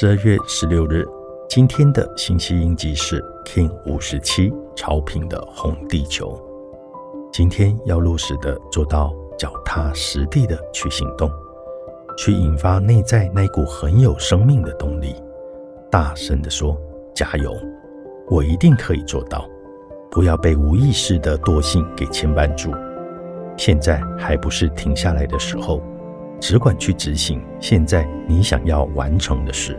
十二月十六日，今天的星期印记是 King 五十七超频的红地球。今天要落实的，做到脚踏实地的去行动，去引发内在那股很有生命的动力，大声的说：“加油，我一定可以做到！”不要被无意识的惰性给牵绊住。现在还不是停下来的时候。只管去执行现在你想要完成的事。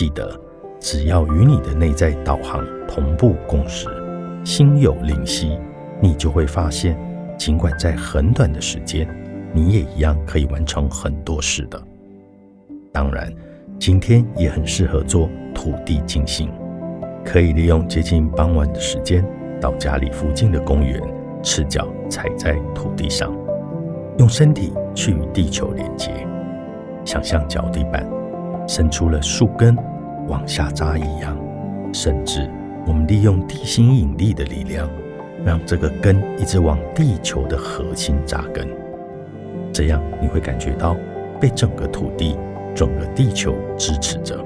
记得，只要与你的内在导航同步共识，心有灵犀，你就会发现，尽管在很短的时间，你也一样可以完成很多事的。当然，今天也很适合做土地静心，可以利用接近傍晚的时间，到家里附近的公园，赤脚踩在土地上。用身体去与地球连接，想象脚底板伸出了树根往下扎一样，甚至我们利用地心引力的力量，让这个根一直往地球的核心扎根。这样你会感觉到被整个土地、整个地球支持着，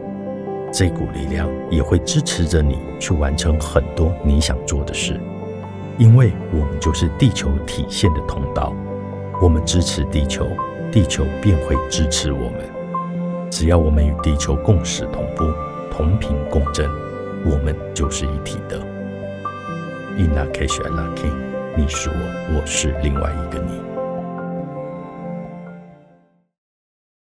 这股力量也会支持着你去完成很多你想做的事，因为我们就是地球体现的通道。我们支持地球，地球便会支持我们。只要我们与地球共识同步、同频共振，我们就是一体的。In a case, I lucky，你是我，我是另外一个你。